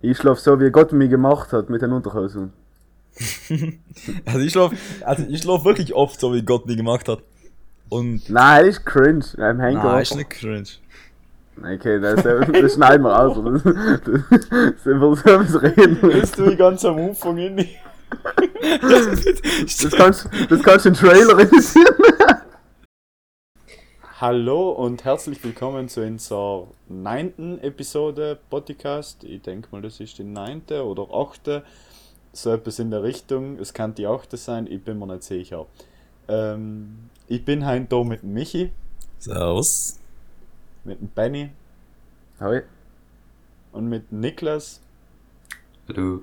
Ich schlaf so, wie Gott mich gemacht hat, mit den Unterhosen. also ich schlaf, also ich schlaf wirklich oft so, wie Gott mich gemacht hat. Und. Nein, das ist cringe. Henker. Nein, ist nicht cringe. Okay, das, das schneiden wir aus. Das, das, das so was reden. Das tue ich ganz am Anfang hin. das, kannst, das kannst du in Trailer realisieren. Hallo und herzlich willkommen zu unserer neunten Episode Podcast. Ich denke mal, das ist die neunte oder achte. So etwas in der Richtung. Es kann die achte sein, ich bin mir nicht sicher. Ähm, ich bin heute da mit dem Michi. Servus. Mit dem Benny. Hi. Und mit dem Niklas. Hallo.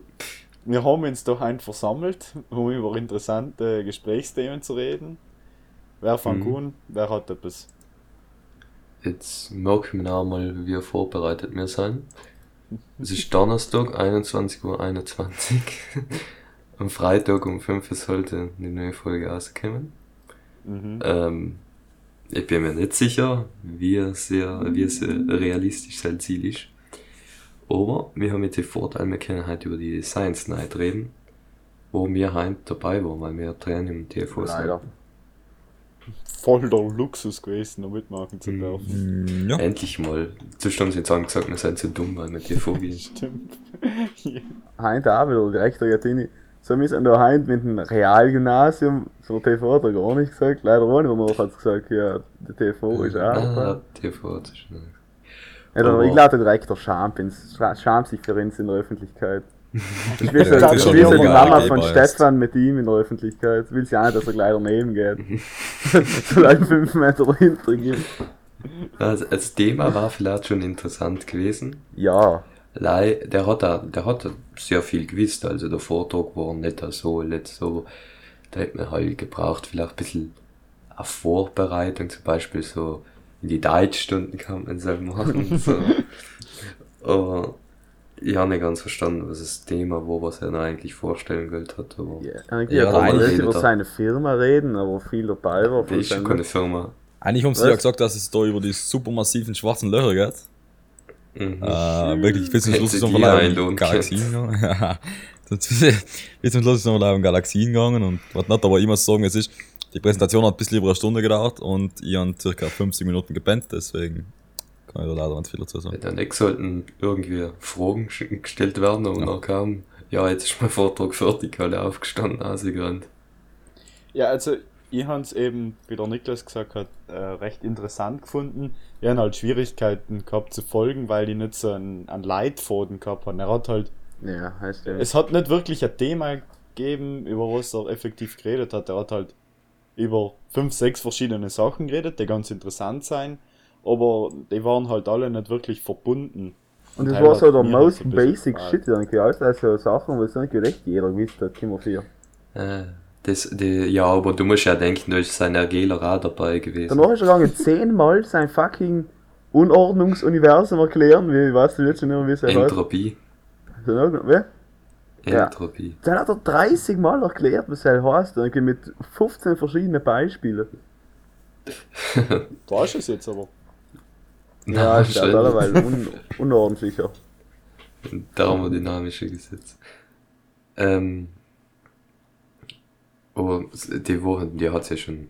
Wir haben uns da heute versammelt, um über interessante Gesprächsthemen zu reden. Wer fängt Mhm. an? Wer hat etwas? Jetzt merken wir auch mal, wie vorbereitet wir sind. Es ist Donnerstag, 21.21 Uhr. Am Freitag um 5 Uhr sollte eine neue Folge rauskommen. Mhm. Ähm, ich bin mir nicht sicher, wie sehr, wie äh, realistisch sein Ziel ist. Aber wir haben jetzt den Vorteil, wir können heute über die Science Night reden, wo wir heute dabei waren, weil wir Training im TV sind. Leider. Voll der Luxus gewesen, da mitmachen zu Mhm. dürfen. Mm, Ja. Endlich mal. Zustand sind sie gesagt, wir sind zu dumm, weil wir TV gehen. Stimmt. Heute auch wieder direkt der Gatini. So, wir sind da heute mit dem Realgymnasium, so TV hat er gar nicht gesagt. Leider auch nicht, aber hat gesagt, ja, der TV ist auch Ah. TV hat sich nicht. Ja, dann, ich glaube, der Direktor schämt, ins- scha- schämt sich für uns in der Öffentlichkeit. Ist wie Ja, das so die Mama von. Stefan mit ihm in der Öffentlichkeit. Will sie auch nicht, dass er gleich daneben geht. like fünf Meter dahinter geht. Also, das Thema war vielleicht schon interessant gewesen. Ja. Lei, der hat, da, der hat sehr viel gewusst, also der Vortrag war nicht so, nicht so, da hätte man halt gebraucht, vielleicht ein bisschen eine Vorbereitung, zum Beispiel so in die Deutschstunden kann man so machen, so. Aber ich habe nicht ganz verstanden, was das Thema war, was er da eigentlich vorstellen wollte hat, aber ja. Irgendwie Ja, kann man eigentlich nicht über seine Firma reden, aber viel dabei war. schon seinem- keine Firma. Eigentlich haben sie Was? ja gesagt, dass es da über die supermassiven schwarzen Löcher geht. Mhm. Äh, wirklich, bis zum Schluss ist noch die mal um Galaxien gegangen. Ja. bis zum Schluss ist noch mal um Galaxien gegangen und was nicht, aber ich muss sagen, es ist, die Präsentation hat ein bisschen über eine Stunde gedauert und ich habe circa 50 Minuten gepennt, deswegen kann ich da leider nicht viel dazu sagen. Ja, dann sollten irgendwie Fragen gestellt werden und Ja. dann kam, ja, jetzt ist mein Vortrag fertig, alle aufgestanden, ausgerannt. Ja, also ich habe es eben, wie der Niklas gesagt hat, äh, recht interessant gefunden. Wir haben halt Schwierigkeiten gehabt zu folgen, weil die nicht so einen, einen Leitfaden gehabt haben. Er hat halt, Ja, heißt ja. es hat nicht wirklich ein Thema gegeben, über was er effektiv geredet hat. Er hat halt über fünf, sechs verschiedene Sachen geredet, die ganz interessant sein, aber die waren halt alle nicht wirklich verbunden. Und das war so der most basic shit, denke ich. Alles also Sachen, was nicht echt jeder gewusst hat, Kimmer 4. Äh, das, die, ja, aber du musst ja denken, da ist sein Ergeler auch dabei gewesen. Danach ist er gegangen zehnmal sein fucking Unordnungsuniversum erklären, wie, weißt du jetzt schon immer, wie es heißt? Entropie. Irgend- Wie? Ja. Entropie. Dann hat er 30 Mal erklärt, was er heißt, denke ich, mit 15 verschiedenen Beispielen. Da ist es jetzt aber. Ja, ist ja schön. allerweil un unordentlicher. Thermodynamische Gesetze. Ähm, aber die Woche, die hat es ja schon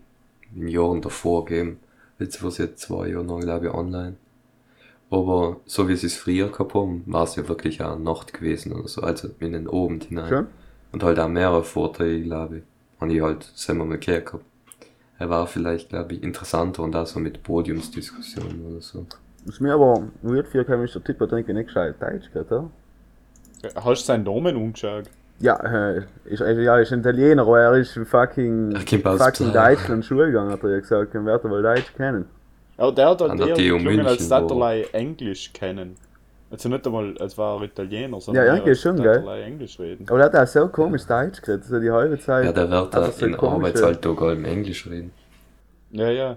in Jahren davor gegeben. Jetzt war es jetzt zwei Jahre lang, glaube ich, online. Aber so wie sie es früher gehabt haben, war es ja wirklich auch Nacht gewesen oder so, also in den Abend hinein. Schon? Und halt auch mehrere Vorträge, glaube ich. Und ich halt selber mal gehört gehabt. Er war vielleicht, glaube ich, interessanter und auch so mit Podiumsdiskussionen oder so. Was mir aber weird für kein Mr. Tipper, denke ich, nicht gescheit Deutsch gehört, oder? Hast du seinen Namen umgeschaut? Ja, äh, ist, also, ja, ist ein Italiener, aber er ist in fucking, Er aus fucking. Deutschland Schule gegangen, hat er ja gesagt, dann wird er wohl Deutsch kennen. Ja, der hat halt der eher geklungen, als er Englisch kennen. Also nicht einmal, als war er Italiener, sondern Ja, irgendwie als schon, gell? er Englisch reden. Aber er hat auch so komisch Deutsch geredet, also die halbe Zeit. Ja, der wird da er so in Arbeitsalltag allem Englisch reden. Ja, ja.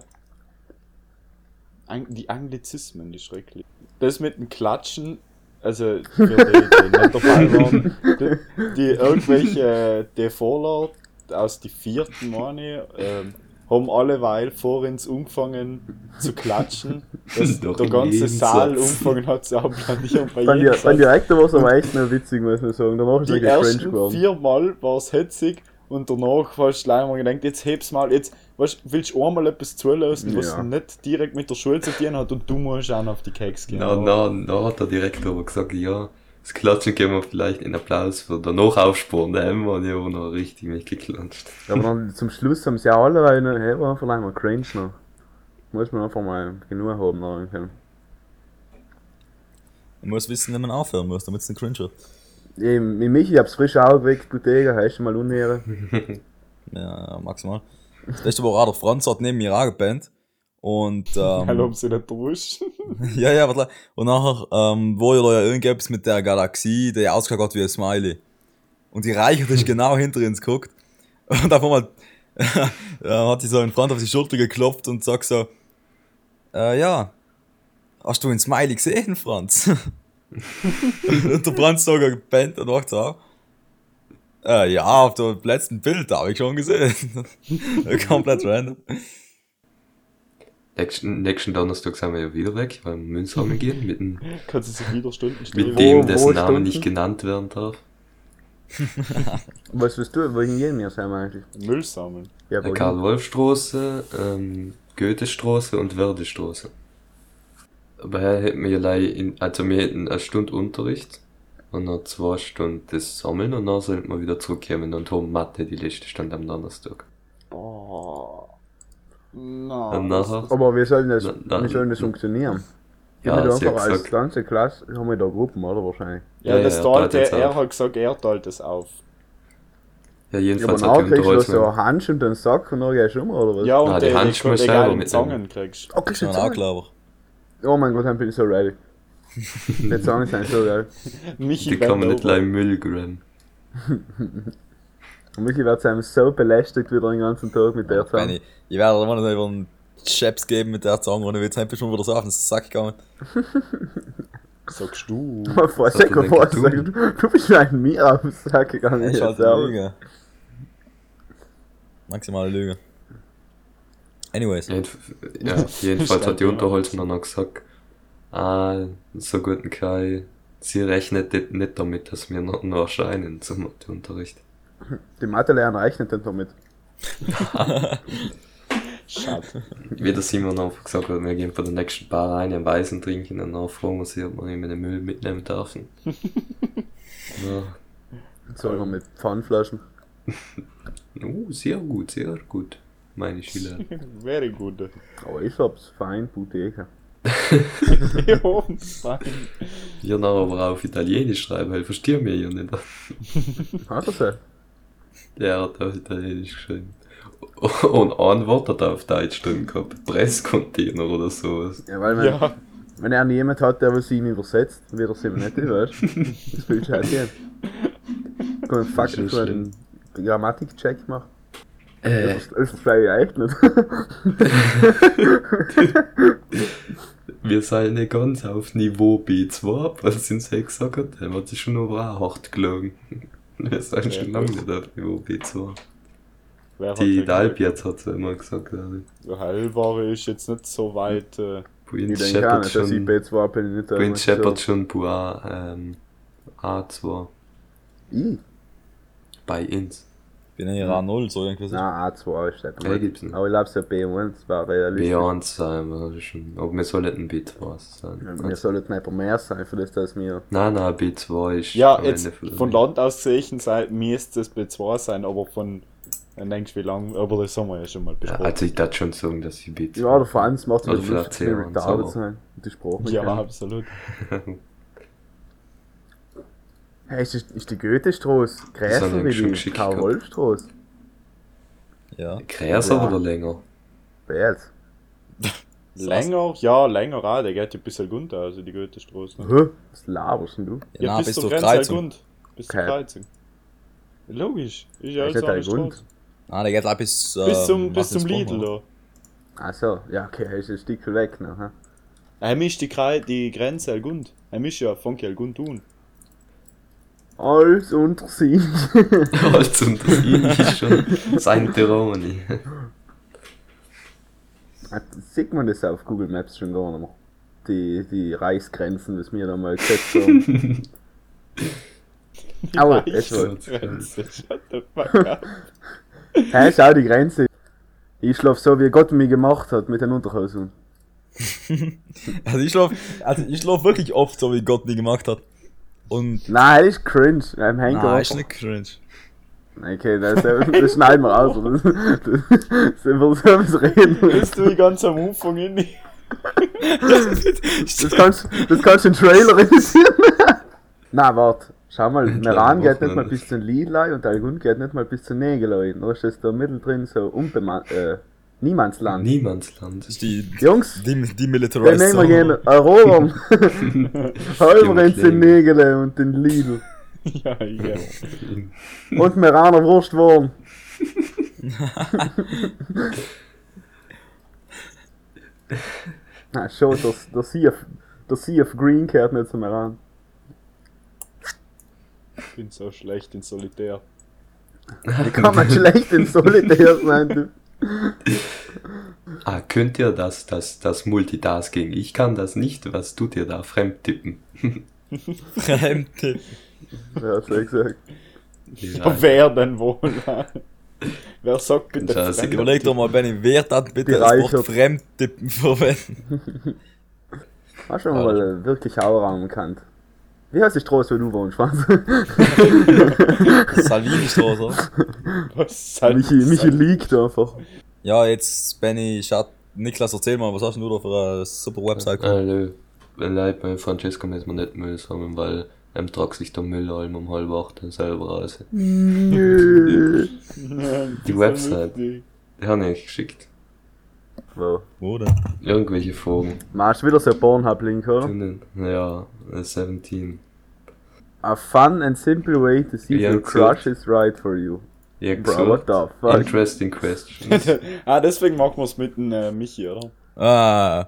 Ang die Anglizismen, die schrecklich. Das mit dem Klatschen, also für die, die nicht dabei waren, die, die irgendwelche, die Vorlaut aus die vierten Monate, ähm, haben alleweil vor uns angefangen zu klatschen, dass Doch der ganze Saal Satz. angefangen hat zu applaudieren bei jedem Di- beim Satz. Direktor war es echt noch witzig, muss man sagen. Danach ist Die ersten geworden. vier Mal war es hetzig und danach hast du gleich mal gedacht, jetzt heb's mal, jetzt weißt, willst du einmal etwas zulassen, was Ja. nicht direkt mit der Schule zu tun hat und du musst auch noch auf die Keks gehen. Na, na, na hat der Direktor aber gesagt, ja, das Klatschen geben wir vielleicht in Applaus für danach aufsparen. Da haben wir ja auch noch richtig mitgeklatscht. Ja, aber dann zum Schluss haben sie ja alle weil noch, hey, war vielleicht mal cringe noch. Muss man einfach mal genug haben noch können. Man muss wissen, wenn man aufhören muss, damit es nicht cringe wird. Eben, mit Michi hab's frisch aufgeweckt, Bottega, hast du mal unehre. Ja, maximal. Das Beste war auch, der Franz hat neben mir auch gebannt. Und, Weil haben ähm, sie nicht erwischt. ja, ja, warte. Und nachher, ähm, war ja da ja irgendetwas mit der Galaxie, der ausgeschaut hat wie ein Smiley. Und die Reichert ist genau hinter uns geguckt. Und auf einmal hat sie so einen Franz auf die Schulter geklopft und sagt so, äh, ja, hast du einen Smiley gesehen, Franz? Und der Franz sogar gebannt und macht so, äh, ja, auf dem letzten Bild habe ich schon gesehen. Komplett random. Nächsten, nächsten Donnerstag sind wir ja wieder weg, weil wir Müll sammeln gehen, mit, dem, Kann sie sich wieder Stunden stellen. mit dem, wo dessen Name nicht genannt werden darf. Was willst du, wohin gehen wir sein eigentlich? Müll sammeln. Ja? Karl-Wolf-Straße, ähm, Goethestraße und Werdestraße. Aber hätten wir ja leider in, also wir hätten eine Stunde Unterricht und noch zwei Stunden das Sammeln und dann sollten wir wieder zurückkommen und haben Mathe die letzte Stunde am Donnerstag. Oh. Na. Und nachher, Aber wir sollen das, Na- na- wie soll das funktionieren? Ja, Ja, wir einfach als gesagt- ganze Klasse haben wir da Gruppen, oder wahrscheinlich? Ja, Ja, das ja, teilt er, er hat gesagt, er teilt es auf. ja Ja, aber jedenfalls nachher hat kriegst du so eine Hand und einen Sack und dann gehst du um, oder was? Ja, und Ah, die die, die, die selber mit Zangen kriegst Oh, kriegst Ich du Zangen? Oh mein Gott, dann bin ich so ready. Die Zangen sind so geil. Michi die bent nicht gleich im Müll graben. Und Michi wird sein so belästigt wieder den ganzen Tag mit der Zange. Benny, ich werde dir mal noch über einen Chaps geben mit der Zange und ich will jetzt schon wieder so auf den Sack gegangen. Sagst du. Vor denn vor, du, du bist an mir auf den Sack gegangen. Ist halt. Lüge. Maximale Lüge. Anyways. Jedenf ja, jedenfalls hat die Unterholzung dann auch gesagt, ah, so guten Kai, sie rechnet nicht- damit, dass wir noch, noch erscheinen zum Matheunterricht. Die Mathelehrer rechnet nicht damit. Schade. Wie der Simon einfach gesagt hat, wir gehen von der nächsten Bar rein, ein Weißen trinken und dann fragen wir sie, ob wir ihm den Müll mitnehmen dürfen. ja. So immer mit Pfannflaschen. Oh, sehr gut, sehr gut, meine Schüler. Very good. Aber ich hab's fein, Bottega. ja, fein. Ja, dann aber auf Italienisch schreiben, weil verstehen wir ja nicht. Hat er so? Der hat auf Italienisch geschrieben. Und ein Wort hat er auf Deutsch drin gehabt. Presscontainer oder sowas. Ja, weil wenn, Ja, wenn er niemand hat, der was ihm übersetzt, wird er es eben nicht, weißt du? Das will ich halt man Das fucking ist so einen Grammatik-Check machen? Äh, Das, ich echt nicht. wir seien nicht ganz auf Niveau B2, aber sind sie gesagt er hat sich schon auch hart gelogen. Wir seien Ja, schon lange nicht auf Niveau B2. wer Die denn Dalb jetzt hat sie immer gesagt, glaube ich. Der Hellware ist jetzt nicht so weit. Äh, Ich Prince denke auch nicht, dass ich schon, B2 bin. ich Nicht Prince Shepard schon Bois, ähm, A2 Ich? bei uns. Ich bin ja hier A0, so irgendwas. Nein, A2 ist. Ja, gibt's nicht. Aber ich glaube, so B1 war realistisch. B1 sein wir schon, aber wir sollen ein B2 sein. Ja, Wir sollten einfach mehr sein, für das, dass wir. Nein, nein, B2 ist ja, jetzt der von. Land aus gesehen sei- müsste es B2 sein, aber von. Dann denkst du, wie lange. Aber das haben wir ja schon mal Ja, besprochen. also ich darf schon sagen, dass ich B2 Ja, der Franz macht es Also mir C1, wie retarded aber- sein. Und die Sprache Ja, absolut. Hey, ist, ist die Goethestraße wir wie die. Karl-Wolf-Straße? Ja. Größer Ja. oder länger? Bad. Länger? Ja, länger auch. Der geht ja bis Gund also die Goethestraße. Ne? Hä? Was laberst denn du? Ja, Ja, bis bis zur Grenze Kreuzung. Gund. Bis zur Okay. Kreuzung. Logisch. Ist ja alles nicht eine der der geht auch bis, äh, Bis zum, bis zum Lidl da. Achso, ja, okay, er ist ein Stück weg noch. hä? Er mischt die, die Grenze Elgund. Er mischt ja Funky Elgund tun. Alles unter sich. Als unter ihm ist schon sein Terroni. Sieht man das auf Google Maps schon gar nicht mehr. Die, die Reichsgrenzen, das wir da mal gesetzt haben. Aua, fuck up. Hä, schau die Grenze. Ich schlaf so, wie Gott mich gemacht hat, mit den Unterhosen. Also ich schlaf, also ich schlaf wirklich oft so, wie Gott mich gemacht hat. Und. Nein, das ist cringe. Im. Nein, ist nicht cringe. Okay, das, das schneiden wir aus. Das, das, das sind wir so was reden. Bist du ganz am Anfang in Das kannst, das kannst du in den Trailer realisieren. Na, warte. Schau mal, Meran geht nicht mal bis zum Lidlei und Algun geht nicht mal bis zum Nägelei. Da ist das da mittendrin so unbemannt, äh, Niemandsland. Niemandsland. Das ist die, Jungs, die, die dann Militarized nehmen wir gehen erobern. Halber in Nägele und den Lidl. ja, ja. Und Meraner Wurstwurm. Na, schon, der, der, Sea of, der Sea of Green kehrt nicht zu Meran. Ich bin so schlecht in Solitär. Wie kann man schlecht in Solitär sein, du? Ah, könnt ihr das, das, das Multitasking? Ich kann das nicht. Was tut ihr da? Fremdtippen. Hat's ja gesagt? Ja, wer denn wohl? wer sagt bitte Das ist Fremd? Überleg doch mal, Benny, wer hat bitte das Bereichert. Wort Fremdtippen verwenden? Hast du mal wirklich Auraum gekannt? Wie heißt die Straße, wo du wohnst, Schwanz? Salvini-Straße, oder? Sagt- Michi, Michi liegt einfach. Ja, jetzt, Benny, schaut, Niklas, erzähl mal, was hast denn du da für eine super Website? Also, Leute, bei Francesco müssen wir nicht Müll sammeln, weil er tragt sich der Müll allem um halb acht selber raus. Nö. Die Website. Die habe ich geschickt. Wo? Wo denn? Irgendwelche Fragen. Machst du wieder so ein Pornhub-Link, oder? Ja, äh, 17. A fun and simple way to see if Ja, your crush is right for you. Ja, Bro, what the fuck? Interesting questions. ah, deswegen machen wir es mit dem äh, Michi, oder? Ah,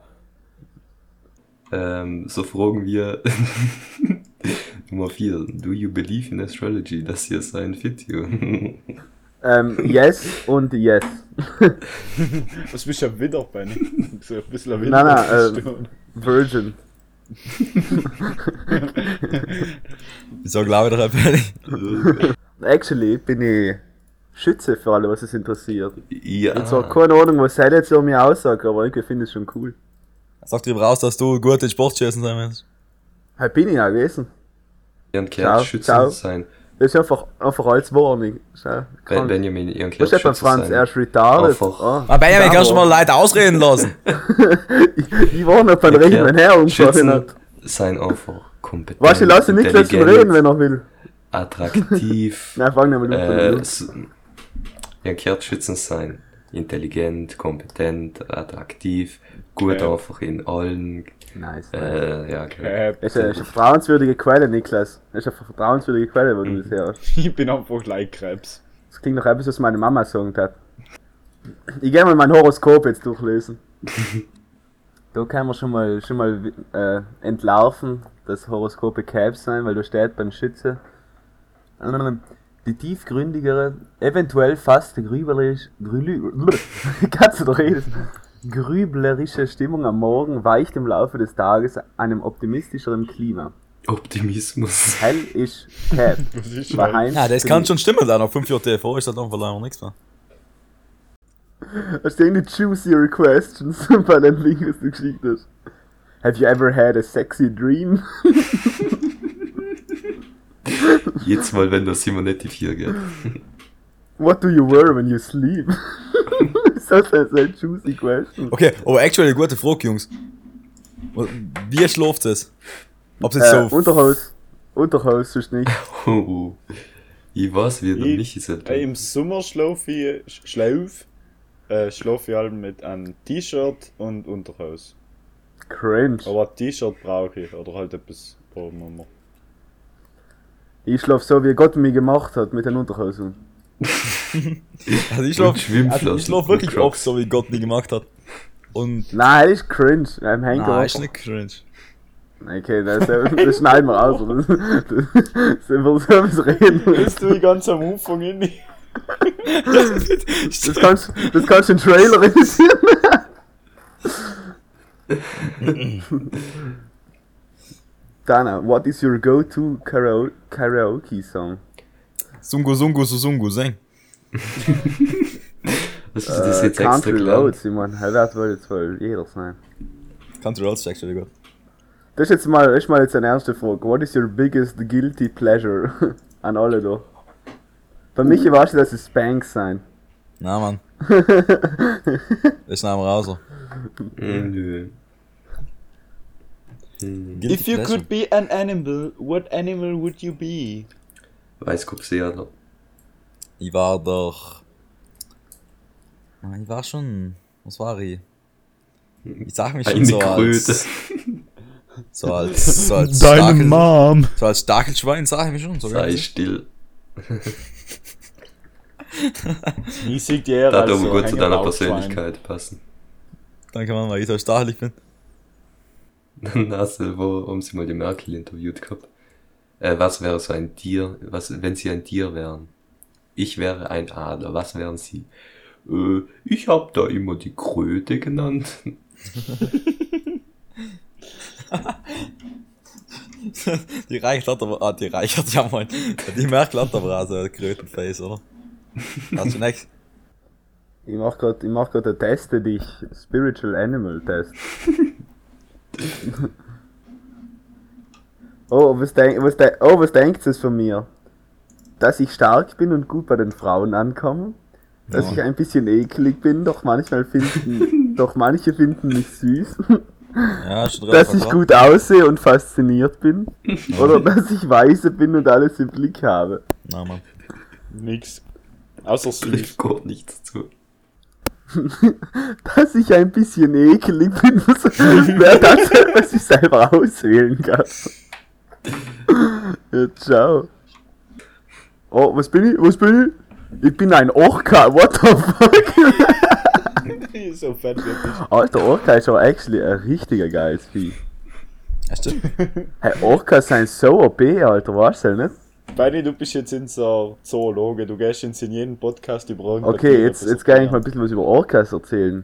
ähm, so fragen wir Nummer 4. Do you believe in astrology? Das hier ist ein Video. Ähm, yes und yes. Was bist du ja wieder, Benny? So ein bisschen ein Nein, nein, bist Virgin. wieso glaube ich doch Benny? Actually bin ich Schütze für alle, was es interessiert. ja. Und zwar keine Ahnung, was er jetzt so mir aussagt, aber irgendwie finde ich es schon cool. Sag dir raus, dass du gut in Sportschießen sein willst. Halt bin ich ja gewesen. Ihren Ciao, Kerl schützen ciao. sein. Das ist einfach, einfach als Warning. Schau, Ben. Benjamin, ihren Kerl Was ist etwa Franz? sein. Er ist retarded. Einfach- Ah. Benjamin, kannst du mal Leute ausreden lassen? ich, ich war noch beim Ihr Reden, Herr, und hat. sein einfach kompetent. Weißt du, lass ihn nicht intelligent, reden, wenn er will. Attraktiv. Nein, fang nicht mal äh, an. s- ihren Kerl schützen sein. Intelligent, kompetent, attraktiv. Gut Okay. einfach in allen. Nice. Äh, ja. Äh, Das ist eine, ist eine vertrauenswürdige Quelle, Niklas. Das ist eine vertrauenswürdige Quelle, wo du das hörst. ich bin einfach like Krebs. Das klingt nach etwas, was meine Mama gesagt hat. Ich gehe mal mein Horoskop jetzt durchlesen. da kann man schon mal, schon mal äh, entlarven, dass Horoskope Caps sein, weil da steht beim Schütze. Die tiefgründigere, eventuell fast grüblerisch, grülü, kannst du doch reden, grüblerische Stimmung am Morgen weicht im Laufe des Tages einem optimistischeren Klima. Optimismus. Hell ist Cap. Ja, das kann schon stimmen, da noch 5 Jahre TV ist das dann vielleicht nichts mehr. Hast du irgendeine juicier questions bei dem Link, was du geschickt hast? Have you ever had a sexy dream? Jetzt mal, wenn das Simonetti 4 geht. What do you wear when you sleep? So, so, so juicy question. Okay, aber actually eine gute Frage, Jungs. Wie schläft es? Ob es jetzt Äh, so. Unterhaus. Unterhaus, sonst nicht. Oh. Ich weiß, wie der Ich- Michi sagt. Äh, Im Sommer schlafe ich, sch- schlauf, äh, schlafe ich halt mit einem T-Shirt und Unterhose. Cringe. Aber ein T-Shirt brauche ich, oder halt etwas brauchen wir mal. Ich schlaf so, wie Gott mich gemacht hat, mit den Unterhosen. Also ich Schwimmflossen also ich und wirklich oft so, wie Gott mich gemacht hat. Und. Nein, das ist cringe. Im Henker. Nein, ist nicht cringe. Okay, das, das schneiden wir aus. Das, das, das so was reden. Bist du ganz am Anfang in? Das kannst, das kannst du in den Trailer realisieren. Dana, what is your go-to karao karaoke song? Sungu, Sungu, Susungu, sing. Was ist das Äh, jetzt extra Country? Roads, meine, das will jetzt wohl jeder sein. Country Roads checkst du gut. Das ist jetzt mal, ist mal jetzt eine ernste Frage. What is your biggest guilty pleasure? An alle da. Bei mich erwartet dass es Spanks sein. Na, Mann. ist name raus. Hm, Nö. Hm, If you could be an animal, what animal would you be? Weißkopf sehr, oder? Ich war doch. Ah, Ich war schon. Was war ich? Ich sag mich schon Eine so Kröte. als. So als. So als Stachel, Mom. so als Stachelschwein sag ich mich schon. So Sei still. Ich sehe dir eher Da als aber so gut zu deiner. Persönlichkeit passen. Danke, Mann, weil ich so stachelig bin. Dann hast du, wo, haben sie mal die Merkel interviewt gehabt. Äh, was wäre so ein Tier, was, wenn sie ein Tier wären? Ich wäre ein Adler, was wären sie? Äh, ich hab da immer die Kröte genannt. Die Reich hat aber. Ah, die Reich hat ja moin. Die Merkel hat aber auch so ein Krötenface, oder? Hast du nichts? Ich mach grad, ich mach grad einen Teste dich. Spiritual Animal Test. oh, was, denk, was, de, oh, was denkt es von mir? Dass ich stark bin und gut bei den Frauen ankomme? Dass Ja. ich ein bisschen eklig bin, doch manchmal finden, doch manche finden mich süß. Ja, dass ich gut aussehe und fasziniert bin. Oder dass ich weise bin und alles im Blick habe. Na, Mann. Nix. Außer süß. Gar nichts zu. Dass ich ein bisschen eklig bin, wäre das, was ich selber auswählen kann. Ja, ciao. Oh, was bin ich? Was bin ich? Ich bin ein Orca, what the fuck? so fett wird ich. Alter, Orca ist aber actually ein richtiger geiles Vieh. Ja, stimmt. Hey, Orcas sind so OP, Alter, weißt du nicht? Beini, du bist jetzt in so Zoologe, du gehst jetzt in jeden Podcast über irgendein Okay, jetzt, jetzt kann ich mal ein bisschen was über Orcas erzählen.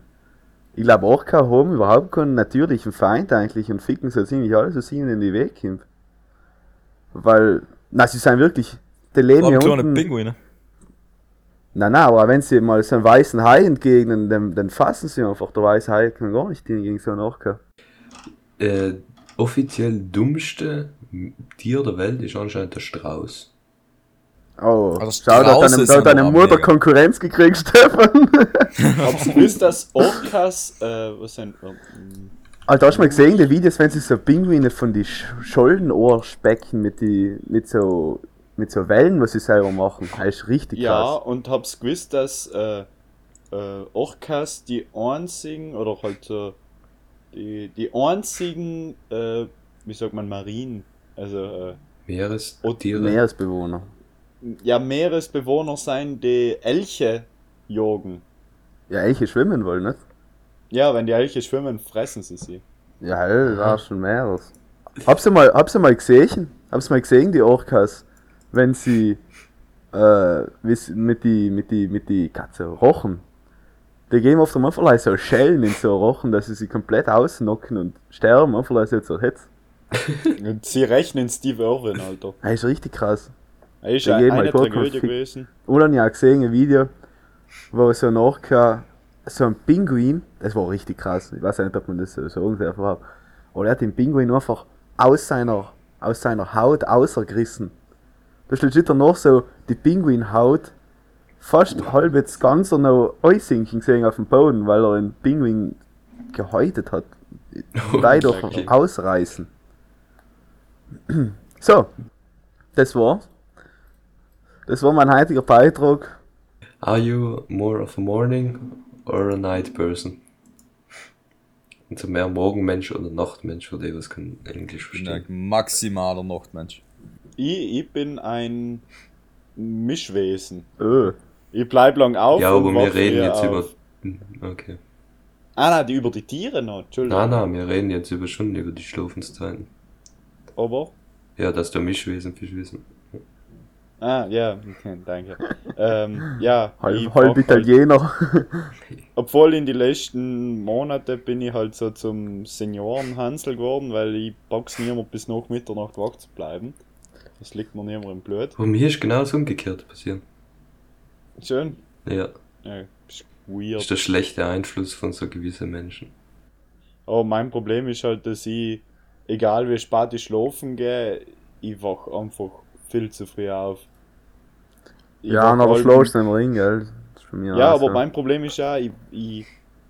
Ich glaube, Orca haben überhaupt keinen natürlichen Feind eigentlich und ficken so ziemlich alles, was ihnen in die Weg kommt. Weil, na, sie sind wirklich, die leben Aber hier kleine unten. Pinguine. Na, na, aber wenn sie mal so einen weißen Hai entgegnen, dann, dann fassen sie einfach. Der weiße Hai kann gar nicht gegen so einen Orca. Äh, offiziell dummste Tier der Welt ist anscheinend der Strauß. Oh, Also schau, da hat deine, da deine Mutter mega. Konkurrenz gekriegt, Stefan. Habst du dass Orcas, äh, was sind, ähm, Alter, hast du mal gesehen, die Videos, wenn sie so Pinguine von die Sch Schollenohr specken mit die, mit so, mit so Wellen, was sie selber machen. Das ist richtig ja, krass. und hab's gewusst, dass, äh, äh, Orcas die einzigen, oder halt, äh, die, die einzigen, äh, wie sagt man, Marien, also, äh, Meerestiere. Meeresbewohner. ja, Meeresbewohner sein, die Elche jagen. Ja, Elche schwimmen wollen, nicht? Ja, wenn die Elche schwimmen, fressen sie sie. Ja, hell, da ist schon mehreres. Hab's du mal, hab's du mal gesehen? Hab's mal gesehen, die Orcas, wenn sie, äh, mit die, mit die, mit die Katze rochen. Die geben oft einfach like so Schellen in so Rochen, dass sie sie komplett ausnocken und sterben, einfach so zur Hitze. Und sie rechnen Steve Irwin, Alter. Das ist richtig krass. Er ist ja eine Tragödie gewesen. Und dann ja gesehen ein Video, wo so ein Orca, so ein Pinguin, das war richtig krass, ich weiß nicht, ob man das so sagen darf, aber aber er hat den Pinguin einfach aus seiner, aus seiner Haut außergerissen. Da steht steht noch so die Pinguinhaut fast halb jetzt ganz noch einsinken gesehen auf dem Boden, weil er einen Pinguin gehäutet hat. Leider okay. ausreißen. So, das war's. Das war mein heutiger Beitrag. Are you more of a morning or a night person? Also mehr Morgenmensch oder Nachtmensch, für die was kann Englisch verstehen. maximaler Nachtmensch. Ich, ich bin ein Mischwesen. Öh. Ich bleib lang auf. Ja, und aber wir reden jetzt auf. über. Okay. Ah, nein, die über die Tiere noch, Entschuldigung. Nein, nein, wir reden jetzt über schon über die Schlafenszeiten. Aber, Ja, dass du Mischwesen, Fischwesen. Ah, ja, danke. ähm, ja, Halb, halb halt- Italiener. Obwohl in die letzten Monate bin ich halt so zum Seniorenhansel geworden, weil ich box niemand bis nach Mitternacht wach zu bleiben. Das liegt mir niemand im Blut. Und mir ist genau das umgekehrt passiert. Schön. Ja, Ja, ist ist weird. der schlechte Einfluss von so gewissen Menschen. Aber mein Problem ist halt, dass ich, egal wie spät ich schlafen gehe, ich wach einfach viel zu früh auf. Ich Ja, aber halb- schläfst du im Ring, gell? Ist Ja, aber so. mein Problem ist ja, ich, ich,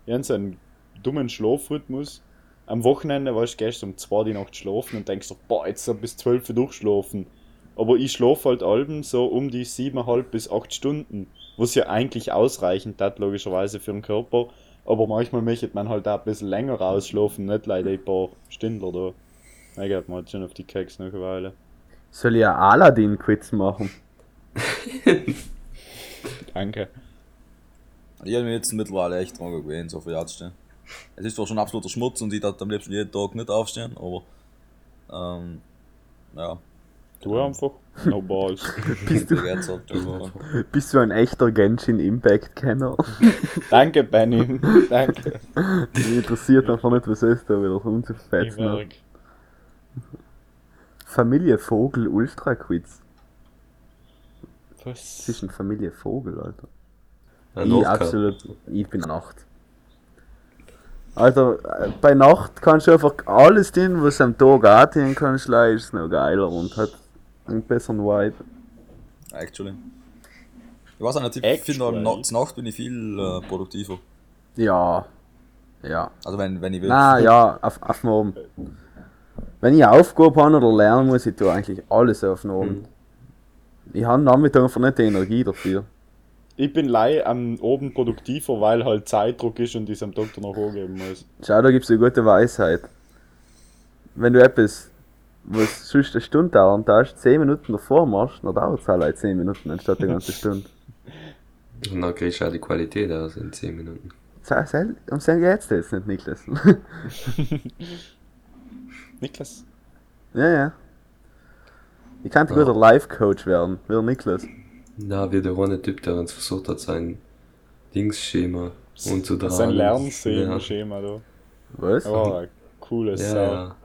ich habe so einen dummen Schlafrhythmus. Am Wochenende du, gehst du um 2 die Nacht schlafen und denkst dir, boah, jetzt so bis 12 Uhr durchschlafen. Aber ich schlafe halt alben so um die 7,5 bis 8 Stunden, was ja eigentlich ausreichend hat, logischerweise für den Körper. Aber manchmal möchte man halt auch ein bisschen länger ausschlafen, nicht leider ein paar Stunden oder. Na, geht man halt schon auf die Keks noch eine Weile. Soll ich ja Aladdin-Quiz machen? Danke. Ich habe mir jetzt mittlerweile echt dran gewöhnt, so viel aufzustehen. Es ist zwar schon absoluter Schmutz und ich darf am liebsten jeden Tag nicht aufstehen, aber ähm, ja, Du einfach. No balls. Bist du, bist du ein echter Genshin Impact-Kenner? Danke, Benny. Danke. Mich interessiert einfach nicht, was es da wieder so Ich umzufetzen. Familie Vogel Ultra Quiz. Was? Das ist ein Familie Vogel, Alter. Ein ich absolut. Ich bin Nacht. Also, äh, bei Nacht kannst du einfach alles tun, was am Tag auch tun kannst, leider ist es noch geiler und hat einen besseren Vibe. actually. Ich weiß auch nicht, ich finde, nachts Nacht bin ich viel äh, produktiver. Ja. Ja. Also wenn, wenn ich will. Na ja, auf, auf den Abend. Wenn ich Aufgabe habe oder lernen muss, ich tue eigentlich alles auf den Abend. Ich habe Nachmittag einfach nicht die Energie dafür. Ich bin lei am oben produktiver, weil halt Zeitdruck ist und ich es am Doktor noch angeben muss. Schau, da gibt es eine gute Weisheit. Wenn du etwas, was sonst eine Stunde dauert, da 10 Minuten davor machst, dann dauert es halt like 10 Minuten anstatt eine ganze Stunde. Und dann kriegst du auch die Qualität aus in 10 Minuten. Um sein geht's jetzt nicht, Niklas. Niklas? ja, ja. Ich kann ein Ja. guter Life-Coach werden, wie der Niklas. Na, wie der eine Typ, der uns versucht hat, sein Dingsschema umzutragen. Das ist ein Lernszenen-Schema da. Was? Ein cooles Ja, Sau. ja.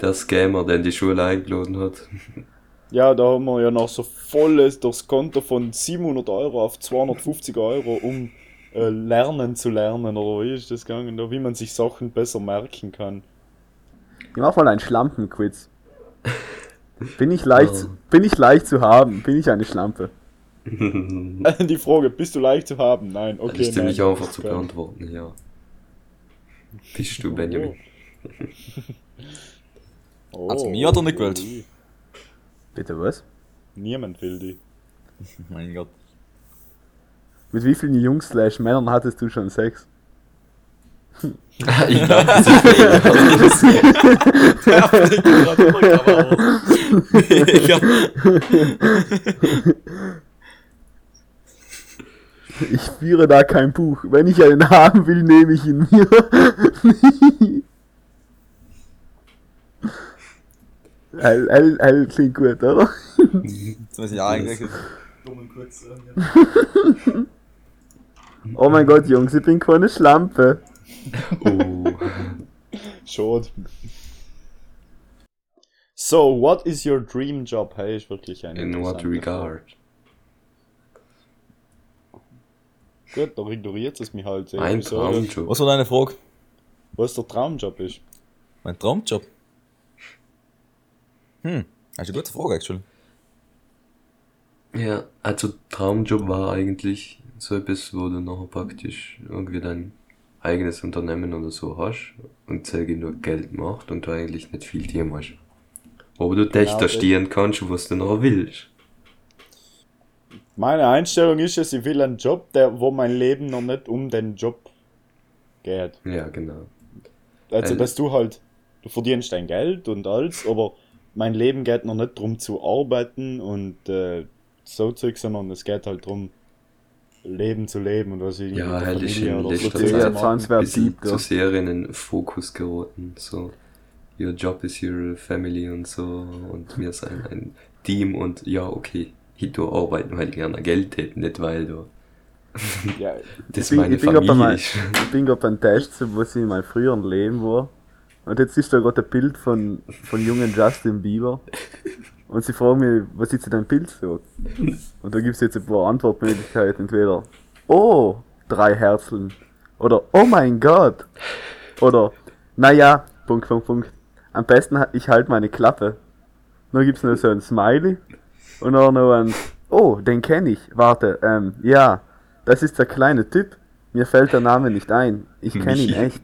Der Scammer, der in die Schule eingeladen hat. Ja, da haben wir ja noch so volles durchs Konto von 700 Euro auf 250 Euro, um äh, lernen zu lernen. Oder wie ist das gegangen? Wie man sich Sachen besser merken kann. Ich mach mal einen Schlampenquiz. Bin ich leicht, Oh. bin ich leicht zu haben? Bin ich eine Schlampe? Die Frage, bist du leicht zu haben? Nein, okay. das ist ziemlich nein. einfach zu beantworten, ja. Bist du, Benjamin? Oh. Also, mir hat er nicht gewählt. ui. Bitte was? Niemand will die. Mein Gott. Mit wie vielen Jungs slash Männern hattest du schon Sex? Ich glaube, das ist Ich führe da kein Buch. Wenn ich einen haben will, nehme ich ihn mir. L, L, L klingt gut, oder? Jetzt muss ich eigentlich dummen kurz sagen. Oh mein Gott, Jungs, ich bin keine Schlampe. Oh. Schade. So, what is your dream job? Hey, ist wirklich eine In what regard? Gut, da ignoriert es mich halt. Ein Wieso? Traumjob. Was war deine Frage? Was der Traumjob ist. Mein Traumjob? Hm, das ist eine gute Frage, actually. Ja, also Traumjob war eigentlich so etwas, wo du nachher praktisch irgendwie dein eigenes Unternehmen oder so hast und selber nur Geld macht und du eigentlich nicht viel Tier machst. Aber du dich da stehen kannst, was du nachher willst. Meine Einstellung ist es, ich will einen Job, der, wo mein Leben noch nicht um den Job geht. Ja, genau. Also, Weil- dass du halt, du verdienst dein Geld und alles, aber mein Leben geht noch nicht darum zu arbeiten und äh, so Zeug, sondern es geht halt darum, Leben zu leben und was ich Ja, halt ist in letzter Zeit wär bisschen zu sehr in den Fokus geraten. So, your job is your family und so. Und wir sind ein Team und ja, okay, ich tue arbeiten, weil ich gerne Geld hätte, nicht weil du. Ja, Das Ich bin, meine ich bin gerade bei, Familie mein, ich bin grad beim Test, wo sie in meinem früheren Leben war. Und jetzt ist da gerade ein Bild von, von jungen Justin Bieber. Und sie fragen mich, was ist denn dein Bild so? Und da gibt es jetzt ein paar Antwortmöglichkeiten. Entweder, oh, drei Herzeln. Oder, oh mein Gott. Oder, naja, Punkt, Punkt, Punkt. Am besten, ich halte meine Klappe. Dann gibt's noch so ein Smiley. Und dann noch ein, oh, den kenne ich. Warte, ähm, ja, das ist der kleine Typ. Mir fällt der Name nicht ein. Ich kenne ihn echt.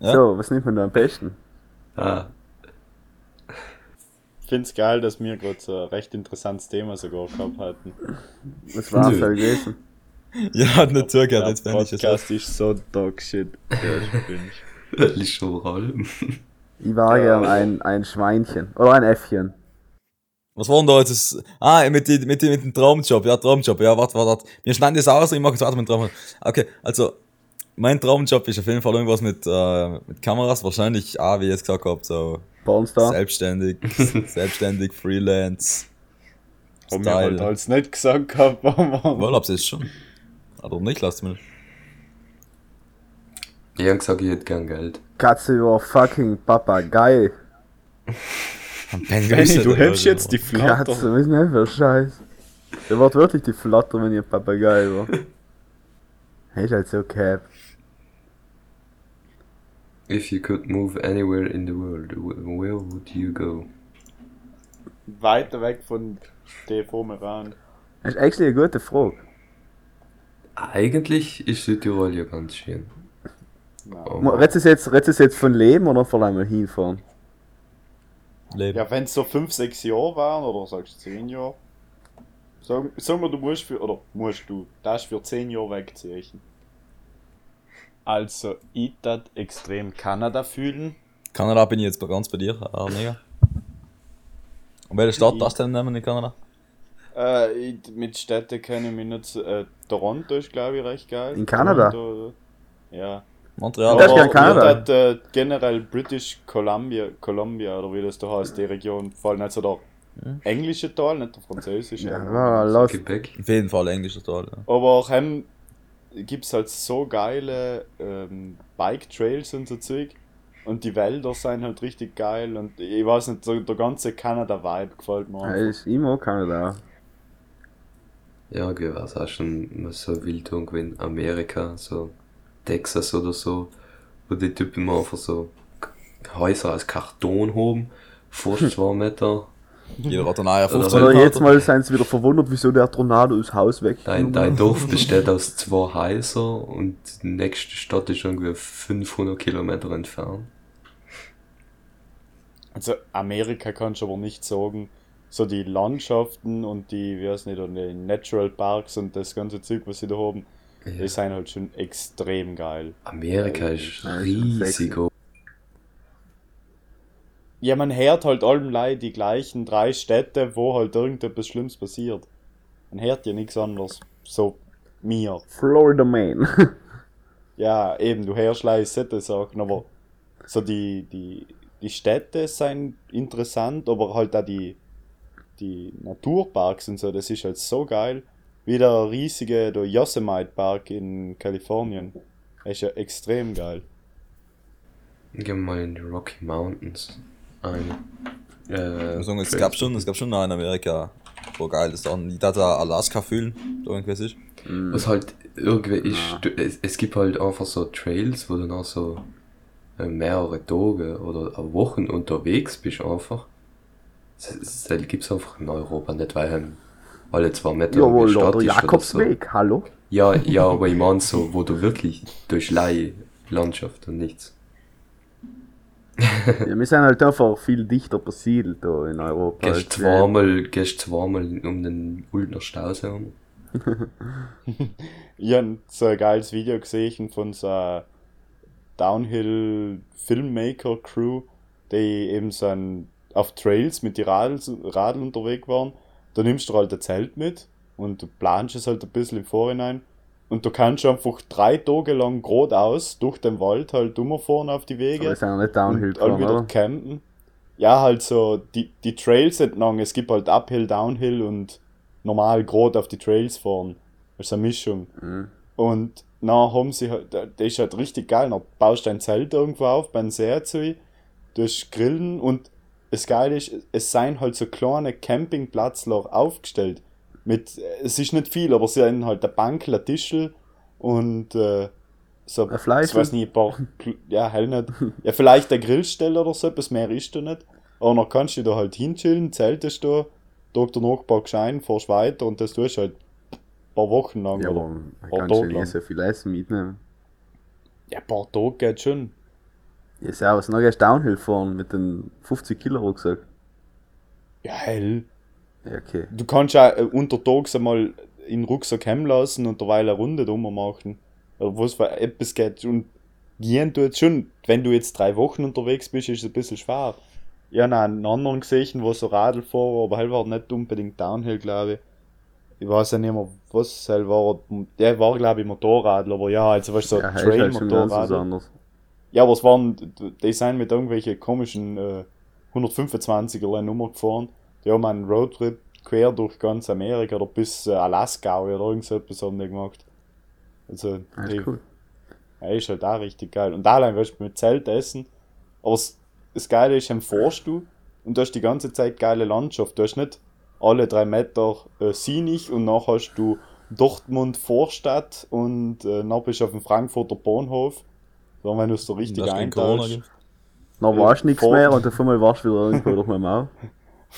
Ja. So, was nimmt man da am besten? Ah, finde es geil, dass wir gerade so ein recht interessantes Thema sogar gehabt hatten. Was war es gewesen? Ja, hat nicht zugehört, jetzt bin ich jetzt. Podcast ist so dog shit. Ja, ich bin ich. das ist schon überall. Ich war Ja. ein, ein Schweinchen. Oder ein Äffchen. Was war denn da jetzt? Das, ah, mit, die, mit, die, mit dem Traumjob, ja, Traumjob, ja, warte, warte, warte. Wir schneiden das aus, ich mache jetzt weiter mit dem Traumjob. Okay, also, mein Traumjob ist auf jeden Fall irgendwas mit, äh, mit Kameras, wahrscheinlich, ah, wie ich jetzt gesagt habe, so Pornstar. selbstständig, selbstständig, Freelance, Haben wir halt als nicht gesagt gehabt, aber Wohl, hab's jetzt schon. Oder nicht, lasst mir. Ich hab gesagt, ich hätte gern Geld. Katze war fucking Papagei. Benny, du hältst jetzt die Katze, Flatter. was ist denn für Scheiß? Der wird wirklich die Flatter, wenn ihr Papagei war. Hey, ist halt so cap. If you could move anywhere in the world, wh- where would you go? Weiter weg von TV Meran. Das ist actually eine gute Frage. Eigentlich ist Südtirol ja ganz schön. Mo- Redest du es jetzt, redest du es jetzt von Leben oder von einmal hinfahren? Leben. Ja, wenn es so 5, 6 Jahre waren, oder sagst du 10 Jahre, sag, sag mal, du musst für, oder musst du, darfst für 10 Jahre wegziehen. Also, ich tat extrem Kanada fühlen. Kanada bin ich jetzt ganz bei dir, ah, mega. Und welche Stadt das denn nehmen in Kanada? Äh, ich, mit Städten kenne ich mich nicht äh, Toronto ist, glaube ich, recht geil. In Kanada? Toronto, ja. Montreal. Das ist mir Kanada. tat, äh, generell British Columbia, Columbia, oder wie das da heißt, die Region, vor allem nicht so der englische Teil, nicht der französische. Ja. Quebec. Auf jeden Fall Englisch total, ja. Aber auch hem gibt es halt so geile ähm, Bike-Trails und so Zeug. Und die Wälder sind halt richtig geil. Und ich weiß nicht, so der ganze Kanada-Vibe gefällt mir. Ja, ist immer Kanada. Ja, okay, war es auch schon so wild irgendwo in Amerika, so Texas oder so, wo die Typen immer einfach so Häuser aus Karton haben, fast zwei Meter. Jeder hat einen AR 15 Oder jetzt mal seien sie wieder verwundert, wieso der Tornado das Haus weg. Dein, dein Dorf besteht aus zwei Häusern und die nächste Stadt ist irgendwie 500 Kilometer entfernt. Also Amerika kannst du aber nicht sagen, so die Landschaften und die, wie heißt nicht, und die Natural Parks und das ganze Zeug, was sie da haben, die sind halt schon extrem geil. Amerika ist Ja, riesig. Ja, man hört halt allem Leid die gleichen drei Städte, wo halt irgendetwas Schlimmes passiert. Man hört ja nichts anderes. So, mir. Florida Man. Ja, eben, du hörst leider solche Sachen, aber so die, die, die Städte sind interessant, aber halt auch die, die Naturparks und so, das ist halt so geil. Wie der riesige der Yosemite Park in Kalifornien. Ist ja extrem geil. Gehen wir mal in die Rocky Mountains ein. Ich Äh, muss sagen, es gab schon, es gab schon noch in Amerika, wo geil ist. Dann, ich dachte Alaska fühlen, da irgendwas ist. Was halt irgendwie ist, es, es gibt halt einfach so Trails, wo du noch so äh, mehrere Tage oder Wochen unterwegs bist einfach. Das, das, das gibt's einfach in Europa nicht, weil halt alle zwei Meter Jawohl, Stadt ist oder Jakobsweg, hallo? So. Ja, ja, aber ich mein so, wo du wirklich durch Leih Landschaft und nichts. Ja, wir sind halt einfach viel dichter besiedelt in Europa. Gehst zweimal, gehst zweimal um den Uldner Stausee herum. Ich habe so ein geiles Video gesehen von so einer Downhill Filmmaker Crew, die eben so ein, auf Trails mit den Radl, Radl unterwegs waren. Da nimmst du halt ein Zelt mit und du planst es halt ein bisschen im Vorhinein. Und du kannst einfach drei Tage lang geradeaus durch den Wald halt fahren auf die Aber Wege. wir sind ja nicht Downhill und gefahren, wieder oder? campen. ja, halt so die, die Trails entlang. Es gibt halt Uphill, Downhill und normal gerade auf die Trails fahren. Das ist eine Mischung. Mhm. Und dann haben sie halt, das ist halt richtig geil. Dann baust du ein Zelt irgendwo auf beim See zu, durch Grillen und das Geile ist, es seien halt so kleine Campingplatzler aufgestellt. Mit, es ist nicht viel, aber sie haben halt eine Bank, ein Tischl und äh, so, Ein Fleisch? ich weiß nicht, ein paar, ja, hell nicht. Ja, vielleicht der Grillstelle oder so, etwas mehr ist da nicht. Aber dann kannst du da halt hinchillen, zeltest da, Tag danach packst du ein, fährst weiter und das tust du halt ein paar Wochen lang. Ja, oder ein man paar kann Tage so viel Essen mitnehmen. Ja, ein paar Tage geht schon. Ja, servus, noch gehst du Downhill fahren mit dem 50 Kilo Rucksack. Ja, hell. Ja, okay. Du kannst ja äh, untertags einmal in den Rucksack heimlassen und derweil eine Runde drüber machen. Oder was für etwas geht. Und gehen tut schon. Wenn du jetzt drei Wochen unterwegs bist, ist es ein bisschen schwer. Ich habe noch einen anderen gesehen, wo so Radl fahren, aber halt war nicht unbedingt Downhill, glaube ich. Ich weiß ja nicht mehr, was halt war. Der war, glaube ich, Motorradler, aber ja, also weißt du, so ja, halt Trail-Motorradler. anderes. Ja, aber es waren, die sind mit irgendwelchen komischen äh, 125er Nummer gefahren. Die haben einen Roadtrip quer durch ganz Amerika oder bis äh, Alaska oder irgend so etwas haben die gemacht. Also, Ja, die, ist cool. ja, ist halt auch richtig geil. Und allein, weißt du, mit Zelt essen. Aber das, das Geile ist, dann fährst du und du hast die ganze Zeit geile Landschaft. Du hast nicht alle drei Meter äh, Sinich und dann hast du Dortmund Vorstadt und äh, dann bist du auf dem Frankfurter Bahnhof. So, wenn du es so richtig Das gibt. Dann warst du nichts mehr und auf einmal warst du wieder irgendwo durch meinem Mau.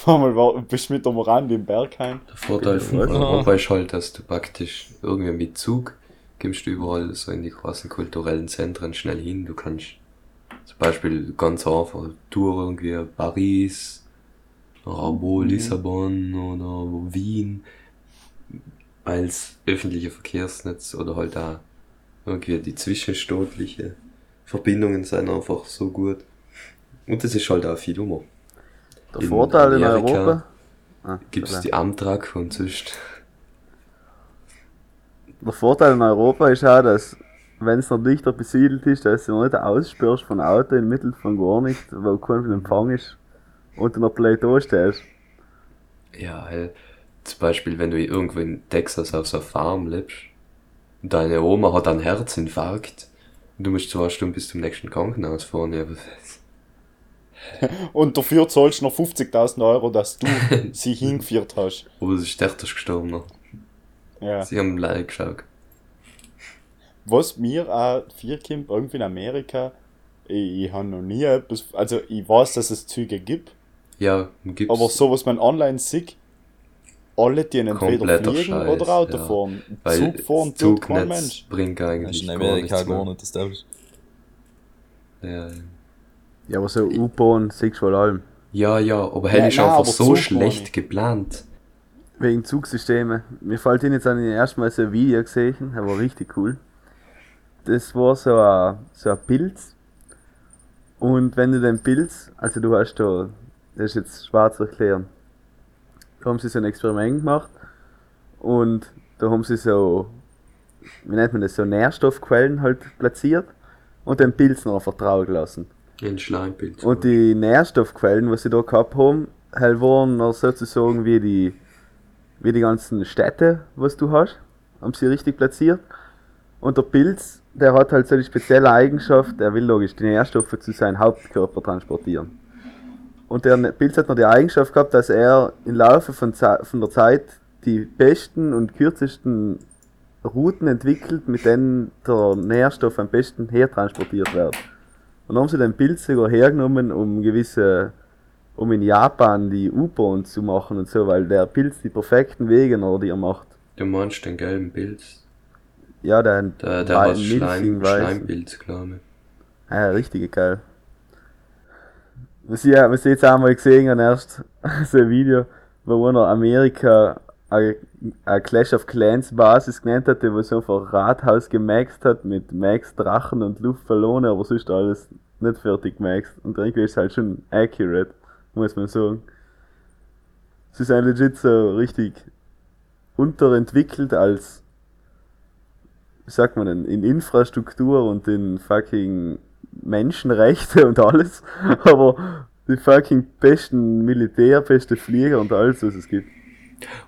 Einmal war, bist mit am Rand im Bergheim. Der Vorteil von? Europa ist halt, dass du praktisch irgendwie mit Zug kommst du überall so in die großen kulturellen Zentren schnell hin. Du kannst zum Beispiel ganz einfach Tour irgendwie Paris, oder wo Lissabon oder Wien als öffentliche Verkehrsnetz oder halt da irgendwie die zwischenstaatliche Verbindungen sind einfach so gut. Und das ist halt auch viel Humor. Der In Vorteil in Amerika Europa. Ah, Gibt's warte. die Amtrak und sonst. Der Vorteil in Europa ist auch, dass, wenn es noch dichter besiedelt ist, dass du noch nicht aussperrst von Auto in Mittel von gar nicht, weil kein Empfang ist und du noch Plateau stehst. Ja, halt, zum Beispiel, wenn du irgendwo in Texas auf so einer Farm lebst und deine Oma hat einen Herzinfarkt und du musst zwei Stunden bis zum nächsten Krankenhaus fahren, ja, was Und dafür zahlst du noch 50.000 Euro, dass du sie hingeführt hast. aber sie ist echt gestorben noch. Ja. Sie haben live geschaut. Was mir auch viel kommt, irgendwie in Amerika, ich, ich habe noch nie etwas, also ich weiß, dass es Züge gibt, Ja, gibt's. aber so was man online sieht, alle die entweder Kompletter fliegen Scheiß, oder Auto ja. fahren. weil Zug fahren tut kein Mensch. bringt Das eigentlich ist in gar Amerika nichts gar mehr. nicht established. Ja, Ja, aber so U-Bahn siehst du vor allem. ja, ja, aber Ja, hell ist nein, einfach so Zug schlecht ich. geplant. Wegen Zugsystemen. Mir fällt Ihnen jetzt an den ersten Mal so ein Video gesehen, das war richtig cool. Das war so ein, so ein Pilz. Und wenn du den Pilz, also du hast da, das ist jetzt schwer zu erklären. Da haben sie so ein Experiment gemacht und da haben sie so, wie nennt man das, so Nährstoffquellen halt platziert und den Pilz noch vertrauen gelassen. Ein Schleimpilz. Und die Nährstoffquellen, was sie da gehabt haben, waren sozusagen wie die, wie die ganzen Städte, was du hast, haben sie richtig platziert. Und der Pilz, der hat halt so die spezielle Eigenschaft, der will logisch die Nährstoffe zu seinem Hauptkörper transportieren. Und der Pilz hat noch die Eigenschaft gehabt, dass er im Laufe von, von der Zeit die besten und kürzesten Routen entwickelt, mit denen der Nährstoff am besten hertransportiert wird. Und dann haben sie den Pilz sogar hergenommen, um gewisse, um in Japan die U-Bahn zu machen und so, weil der Pilz die perfekten Wege noch dir macht. Du meinst den gelben Pilz? Ja, der, Der, der hat Schleim. Schleimpilz, glaube ich. Ja, richtig geil. Was ich, was ich jetzt einmal gesehen habe, erst so ein Video, wo einer Amerika eine eine Clash of Clans Basis genannt hatte, wo so einfach Rathaus gemaxt hat mit Max Drachen und Luftballone, aber sonst alles nicht fertig gemaxt. Und irgendwie ist es halt schon accurate, muss man sagen. Sie sind legit so richtig unterentwickelt als, wie sagt man denn, in Infrastruktur und in fucking Menschenrechte und alles, aber die fucking besten Militär, beste Flieger und alles, was es gibt.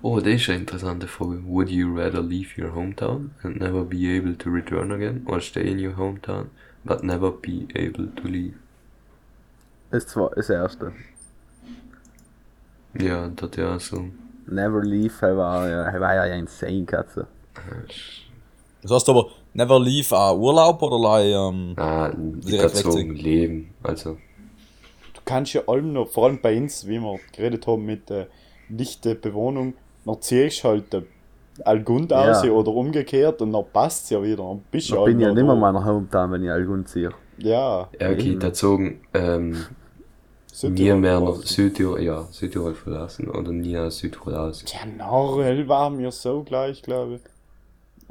Oh, das ist eine interessante Frage. Would you rather leave your hometown and never be able to return again, or stay in your hometown but never be able to leave? Das, zwei, das erste. Ja, das ja so. Never leave, er war ja, er war ja insane, Katze. Das heißt aber, never leave a Urlaub oder like, ähm, Ah, Direkt Leben. Also, Du kannst ja allem noch, vor allem bei uns, wie wir geredet haben mit der dichte Bewohnung, ziehst du halt den Algund Ja. aus oder umgekehrt und dann passt es ja wieder. Dann bist du Ich bin ja noch nicht mehr da. meiner Hometown, wenn ich Algun ziehe. Ja, ja, okay, Eben. dazogen, ähm, Südtirol nie mehr nach. Südtirol, ja, Südtirol verlassen oder nie aus Südtirol aus. Tja, Norrell war mir so gleich, glaube ich.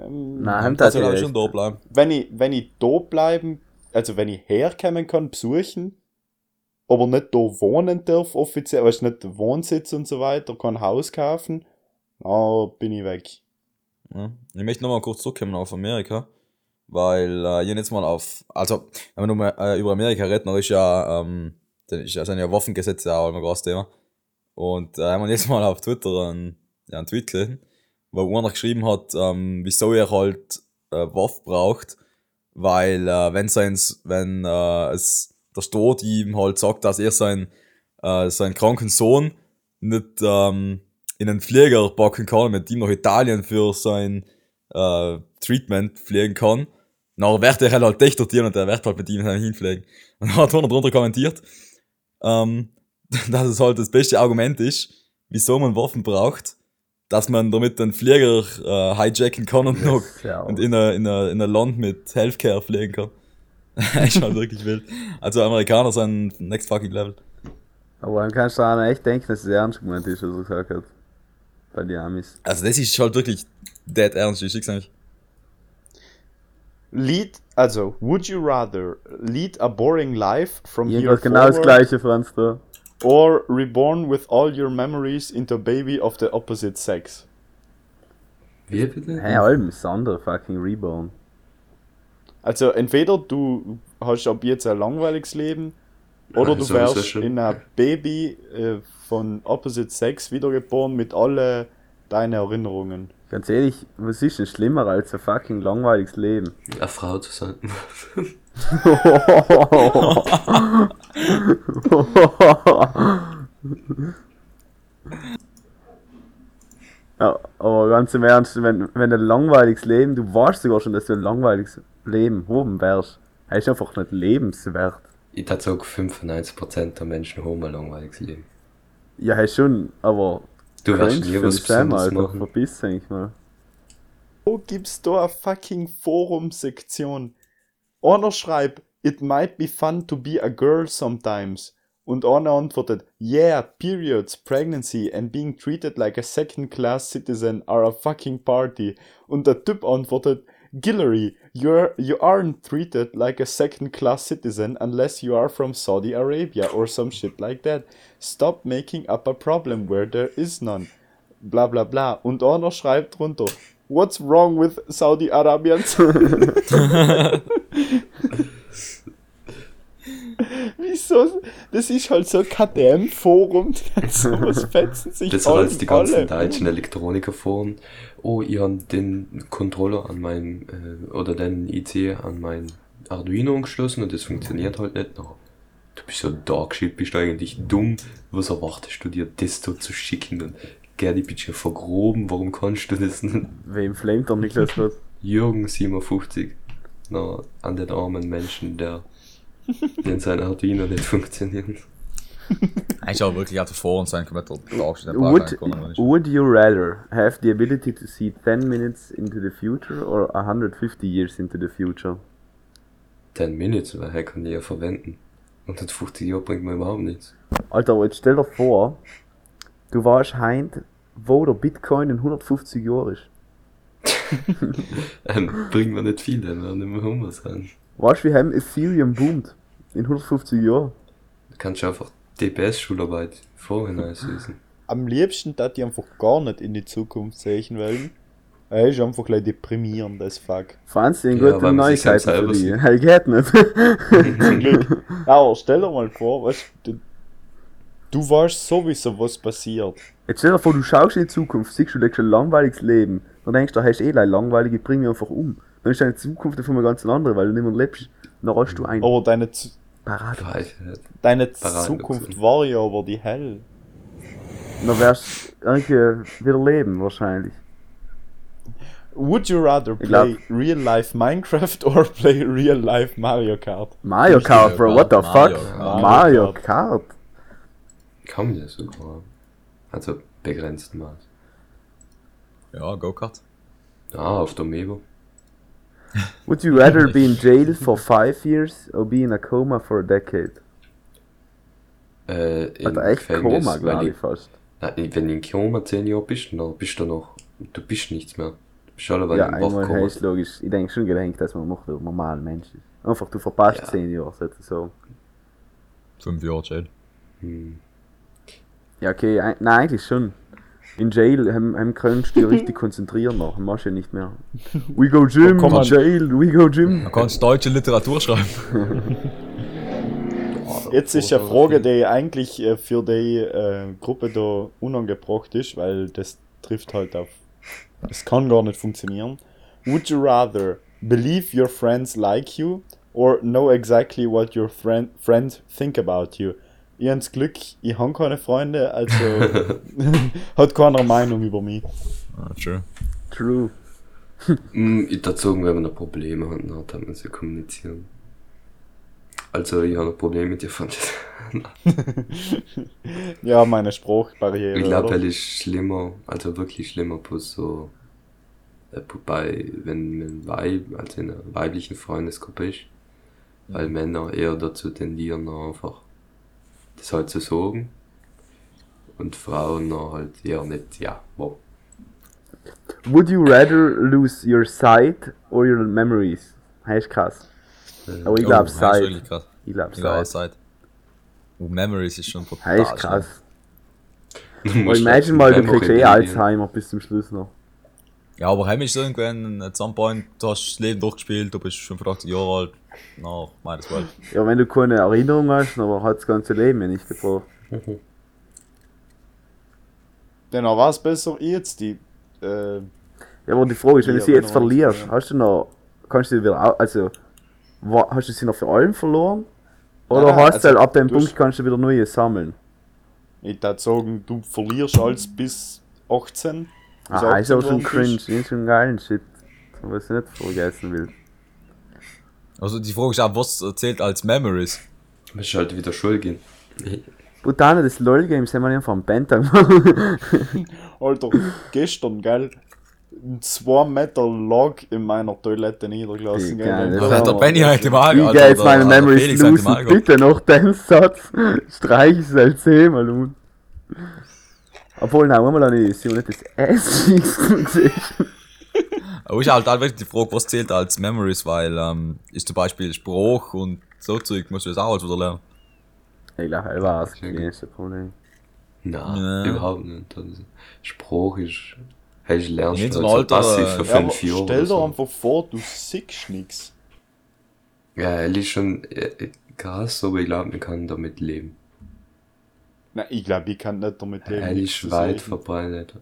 Ähm, Nein, das soll ich auch schon da bleiben. wenn ich, wenn ich da bleiben, also wenn ich herkommen kann, besuchen, aber nicht da wohnen darf, offiziell, weißt nicht den Wohnsitz und so weiter, kein Haus kaufen, dann bin ich weg. Ja. Ich möchte nochmal kurz zurückkommen auf Amerika, weil äh, ich jetzt mal auf, also wenn wir nochmal äh, über Amerika reden, dann ist ja, ähm, dann ist sind ja Waffengesetze auch immer ein großes Thema. Und äh, haben wir jetzt mal auf Twitter einen, ja, einen Tweet gelesen, wo einer geschrieben hat, ähm, wieso er halt äh, Waffen braucht, weil äh, wenn seins, wenn äh, es der Staat ihm halt sagt, dass er sein, äh, seinen kranken Sohn nicht ähm, in einen Flieger packen kann mit ihm nach Italien für sein äh, Treatment fliegen kann, dann wird er halt dort und er wird halt mit ihm hinfliegen. Und dann hat einer drunter kommentiert, ähm, dass es halt das beste Argument ist, wieso man Waffen braucht, dass man damit den Flieger äh, hijacken kann und noch Ja, und in ein in a, in a Land mit Healthcare fliegen kann. ist halt wirklich wild. Also Amerikaner sind next fucking level. aber dann kannst du auch echt denken, dass es ernst gemeint ist, was er gesagt hat. Bei den Amis. Also das ist halt wirklich dead ernst, ich sag's nicht. Lead, also, would you rather lead a boring life from here Irgendwas genau das forward gleiche, Franz, da. or reborn with all your memories into a baby of the opposite sex? Wie bitte? Hey, allem ist andere fucking Reborn. Also entweder du hast ab jetzt ein langweiliges Leben oder Ah, du wärst in ein Baby äh, von Opposite Sex wiedergeboren mit alle deinen Erinnerungen. Ganz ehrlich, was ist denn schlimmer als ein fucking langweiliges Leben? Eine Frau zu sein. ja, aber ganz im Ernst, wenn, wenn ein langweiliges Leben, du weißt sogar schon, dass du ein langweiliges Leben haben wärst, er ist einfach nicht lebenswert. Ich sagen, 95% der Menschen haben ein langweiliges Leben. Ja, hey schon, aber Du wirst nie was Besonderes machen. Verpiss dich mal. Wo gibt's da eine fucking Forum-Sektion? Einer schreibt, it might be fun to be a girl sometimes. Und einer antwortet, yeah, periods, pregnancy and being treated like a second-class citizen are a fucking party. Und der Typ antwortet, Guillory, you're, you aren't treated like a second-class citizen unless you are from Saudi Arabia or some shit like that. Stop making up a problem where there is none. Bla bla bla. Und einer schreibt drunter, What's wrong with Saudi Arabians? Wieso? Das ist halt so ein KTM-Forum, sowas fetzen sich Das als die ganzen alle. deutschen Elektronikerforen. Oh, ich habe den Controller an meinem, äh, oder den IC an mein Arduino angeschlossen und das funktioniert halt nicht. No. Du bist so dark shit, bist du eigentlich dumm. Was erwartest du dir, das so zu schicken? Und gell, die bist ja vergroben, warum kannst du das nicht? Wem flamet der Niklas was? Jürgen 57. Na, an den armen Menschen, der, den sein Arduino nicht funktioniert. Eigentlich auch wirklich einfach vor uns sein kompletter Dargestellt. Would, would you rather have the ability to see 10 minutes into the future or 150 years into the future? 10 Minutes, weil er kann die ja verwenden. Und das 50 Jahre bringt mir überhaupt nichts. Alter, aber jetzt stell dir vor, du weißt heint, wo der Bitcoin in 150 Jahren ist. Ähm, bringt mir nicht viel, dann werden wir Hummer sein. Weißt du, wie heim Ethereum boomt? In 150 Jahren. Du kannst einfach DPS-Schularbeit vorhin auslösen. Am liebsten da die einfach gar nicht in die Zukunft sehen wollen. Er ist einfach gleich deprimierend as fuck. Franz, den Ja, gute sich Neuigkeiten für die. Hey, geht nicht. Zum Glück. Aber stell dir mal vor, weißt du, Du weißt sowieso, was passiert. Jetzt stell dir vor, du schaust in die Zukunft, siehst du, du lebst ein langweiliges Leben. Dann denkst du, da hast du eh leid langweilig, ich bring mich einfach um. Dann ist deine Zukunft einfach mal ganz andere, weil du nicht mehr lebst. Dann hast du ein Aber deine, Z- Parade. Deine Parade Zukunft war ja aber die hell. Dann wärst du irgendwie wieder leben, wahrscheinlich. Would you rather play real life Minecraft or play real life Mario Kart? Mario Kart, Bro, what the Mario fuck? Kart. Mario Kart. Kann man ja sogar. Also begrenzten Maß. Ja, Go-Kart. Ja, auf der Mevo. Would you rather be in jail for five years or be in a coma for a decade? Äh, im Alter, echt Gefängnis, Koma, glaube ich- ich fast. Nein, wenn du in Koma 10 Jahre bist, dann bist du noch. Du bist nichts mehr. Du bist alle, weil Ja, du im einmal Wachkoma heißt logisch. Ich denke schon gedacht, dass man noch der normale Mensch ist. Einfach, du verpasst Ja. 10 Jahre, sozusagen. Fünf Jahre Jail. Hm. Ja, okay, ein, nein, eigentlich schon. In Jail haben, haben kannst du dich richtig konzentrieren noch. Machst du ja nicht mehr. We go gym, Oh. Jail, we go gym. Man kann deutsche Literatur schreiben. Jetzt ist eine Frage, die eigentlich äh, für die äh, Gruppe da unangebracht ist, weil das trifft halt auf. Es kann gar nicht funktionieren. Would you rather believe your friends like you or know exactly what your friend, friends think about you? Ich hab's Glück, ich habe keine Freunde, also hat keiner Meinung über mich. Ah, true. True. Hm, Ich dazu wenn man ein Problem hat, dann hat man sie kommunizieren. Also, ich habe ein Problem mit dir, fand Ja, meine Sprachbarriere. Ich glaube, es ist schlimmer, also wirklich schlimmer, bloß so, äh, bei, wenn man Weib, also in einer weiblichen Freundesgruppe ist, weil Männer eher dazu tendieren, einfach das halt zu sagen und Frauen dann halt eher nicht, ja, wow. Would you rather lose your sight or your memories? Heißt krass. Äh, Aber ich Oh, glaube ist sight. Ich glaube Ja, sight. Zeit. Oh, Memories ist schon brutal. Heißt krass. musst imagine mal, du kriegst eh. Alzheimer bis zum Schluss noch. Ja, aber heim ist irgendwann, at some point, du hast das Leben durchgespielt, du bist 85 Jahre alt. Na, might as well. Ja, wenn du keine Erinnerung hast, aber hat das ganze Leben ja nicht gebraucht. Dann war es besser jetzt die. Äh, Ja, aber die Frage ist, wenn du sie jetzt verlierst, ja. hast du noch, kannst du sie wieder, also, hast du sie noch für allen verloren? Oder Nein, nein, hast du also, halt ab dem du Punkt kannst du wieder neue sammeln? ich würde sagen, du verlierst alles bis 18. Ah, ist auch 18 schon cringe, ist schon geilen Shit. Was ich nicht vergessen will. Also die Frage ist auch, was zählt als Memories? Musst halt wieder Schule gehen. Brutale des LOL-Games haben wir einfach am gemacht. Alter, gestern, gell? Ein 2 Meter Log in meiner Toilette niedergelassen, gell? das Da ist hat der Benny halt im Wie Alter. geil jetzt meine Memories losen. Bitte noch den Satz. Streich es halt zehnmal um. Obwohl, nein, einmal habe ich sie nicht das S gesehen. Aber ist halt auch wirklich die Frage, was zählt als Memories, weil ähm, ist zum Beispiel Spruch und so Zeug, musst du das auch alles wieder lernen. Ich glaube, er war Das das Problem. Nein, Ja. überhaupt nicht. Also, Spruch ist, hast du lernst In unserem so Alter, passiv äh, für Ja, fünf Jahre. stell dir so. einfach vor, du siehst nichts. Ja, er ist schon äh, krass, aber ich glaube, man kann damit leben. Nein, ich glaube, ich kann nicht damit leben. Er nichts ist weit verbreitet.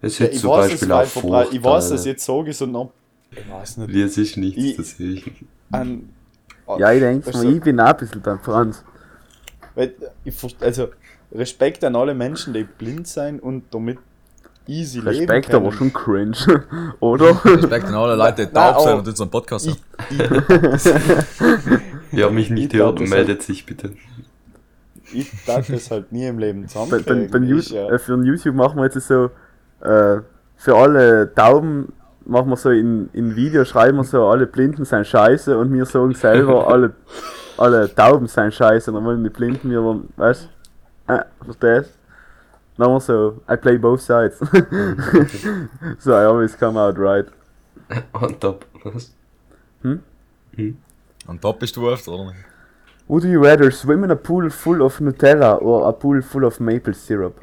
Es Ja, hat ich zum weiß, es Beispiel weit auch verbreitet. Ich weiß, dass Vorteile. jetzt sage ich so noch. Ich weiß nicht. Wie es ist nichts Ich- zu sehen. An, Ja, ich denke Also- mal, ich bin auch ein bisschen beim Franz. Weil, ich, verst- also, Respekt an alle Menschen, die blind sein und damit easy leben Respekt, aber schon cringe. Oder? Respekt an alle Leute, die Nein, taub sind und unseren Podcast hören. Wer mich nicht Ich hört, das meldet sich bitte. Ich darf das halt nie im Leben zusammenkriegen. bei, bei ja. äh, für YouTube machen wir jetzt so, äh, für alle Tauben machen wir so in, in Video, schreiben wir so, alle Blinden sind scheiße und wir sagen selber, alle, alle Tauben sind scheiße und dann wollen die Blinden wir, aber, weißt du, äh, verstehst Dann haben wir so, I play both sides. so, I always come out right. On top. Was? Und top bist du öfter, oder nicht? Would you rather swim in a pool full of Nutella or a pool full of maple syrup?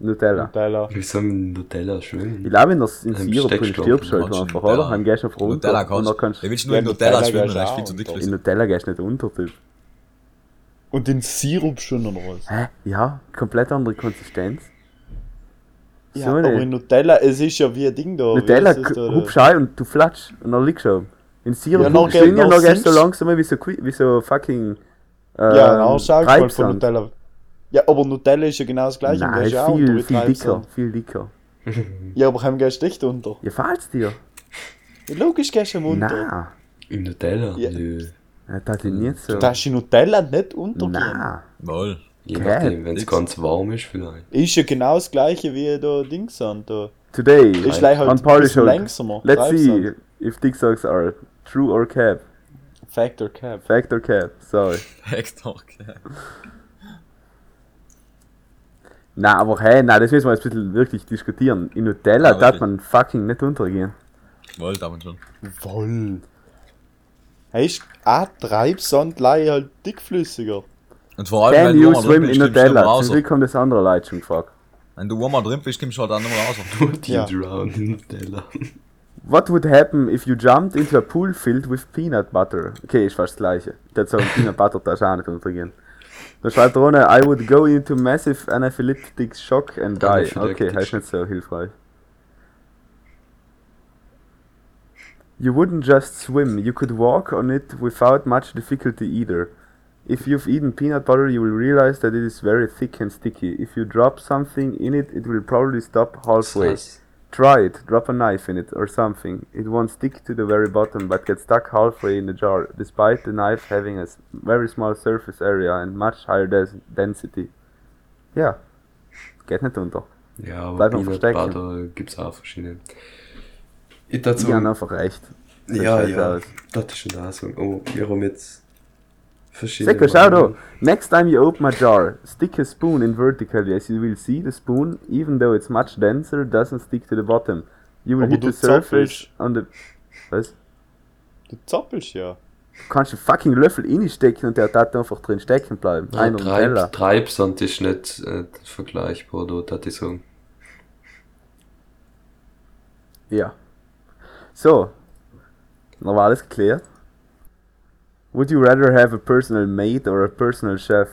Nutella. Nutella. Wie soll man Nutella Ich schwimmen? glaube, wenn das in Sirup drin stirbst, halt du einfach, Nutella- oder? Dann gehst du einfach runter. Nutella und kannst dann kannst du. Willst du nur in Nutella Nutella schwimmen? Das ist viel zu dick. in Nutella gehst du nicht unter, Typ. Und den Sirup schon oder was? Hä? Ja, komplett andere Konsistenz. Ja, So aber eine- in Nutella, es ist ja wie ein Ding da. Nutella, hupst ein und du flatsch und dann liegst du schon. In Sirup Ja, ja, noch du sinkst- langsam wie so, wie so fucking. Ähm, Ja, ich mal von. Nutella. Ja, aber Nutella ist ja genau das gleiche. Nein, unter viel, wie viel dicker, viel dicker. Ja, aber haben gehst echt unter. Ja, fällt's dir? Ja, logisch gehst du unter. Nein. Im Nutella? Ja. Nö. Ja, das ist nicht so. Du darfst in Nutella nicht untergehen. Nein. Wohl. Je nachdem, wenn es ganz warm ist vielleicht. Ist ja genau das gleiche wie da Dings sind. Da. Today, Ist gleich halt on ein Hope. langsamer. Let's see if dick socks are true or cap. Factor Cap. Fact or cap, sorry. Hector, okay. Na, aber hey, na, das müssen wir jetzt ein bisschen wirklich diskutieren. In Nutella Ja, darf man fucking nicht untergehen. Wohl, damit schon. Voll. Hey, ist auch Treibsand leider halt dickflüssiger. Und vor allem, Can wenn you du drin in bist, du Nutella? raus. Zum Glück haben das andere Leute schon gefragt. Wenn du einmal drin bist, kommst du halt auch mehr raus. Die Ja. Drown in Nutella. What would happen if you jumped into a pool filled with peanut butter? Okay, ist fast das gleiche. Der hat so Peanut Butter darfst auch nicht untergehen. Da schreibt Rone, I would go into massive anaphylactic shock and die. Okay, heißt nicht so hilfreich. You wouldn't just swim, you could walk on it without much difficulty either. If you've eaten peanut butter, you will realize that it is very thick and sticky. If you drop something in it, it will probably stop halfway. Das Try it, drop a knife in it or something. It won't stick to the very bottom but gets stuck halfway in the jar, despite the knife having a very small surface area and much higher des density. Ja, geht nicht unter. Ja, aber Peanut. Butter gibt es auch verschiedene. Ich dazu. Die haben einfach recht. Das ja, ja. aus. Das ist schon da so. Oh, wir haben jetzt verschiedene. Seko, schau da. Next time you open a jar, stick a spoon in vertically. As you will see, the spoon, even though it's much denser, doesn't stick to the bottom. You will Aber hit du the surface zappelst. on the... Was? Du zappelst ja. Du kannst einen fucking Löffel reinstecken und der darf einfach drin stecken bleiben. Ja, Teller. Treib, Treibsand ist nicht äh, vergleichbar, da das ich sagen. Ja. So. Dann war alles geklärt. Would you rather have a personal maid or a personal chef?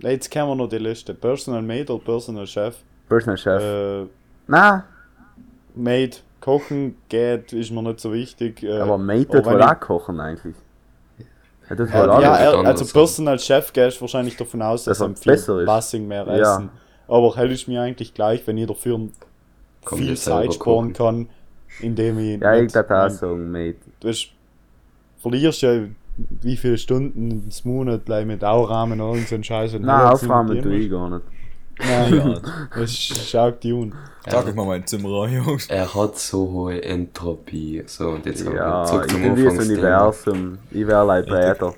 Ja, Jetzt kennen wir noch die Liste. Personal Maid oder Personal Chef? Personal chef. Äh, Na, Maid, kochen geht, ist mir nicht so wichtig. Äh, aber Maid tut wohl auch kochen eigentlich. Er tut Ja, ja, alles. er- er, anders also. Personal Chef gehst wahrscheinlich davon aus, dass er viel besser ist. Bassing mehr Ja. essen. Aber hält ist mir eigentlich gleich, wenn jeder für Kann viel Zeit sparen kochen. kann, indem ich. Ja, ich nicht- mein, sagen, Maid. Du hast, verlierst ja wie viele Stunden ins Monat gleich mit Aurahmen und so ein Scheiß. und aufräumen mit tue ich gar nicht. Nein, Ja, das schaut die un. sag ich mal mein Zimmer an, Jungs. Er hat so hohe Entropie. So, und jetzt haben wir Ja, zurück zum irgendwie das. Universum. Ich wäre like Bräter.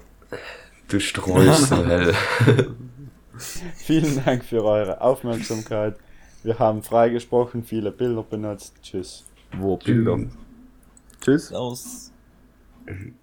Du streust so hell. Vielen Dank für eure Aufmerksamkeit. Wir haben freigesprochen, viele Bilder benutzt. Tschüss. Wo Bilder. Tschüss. Servus.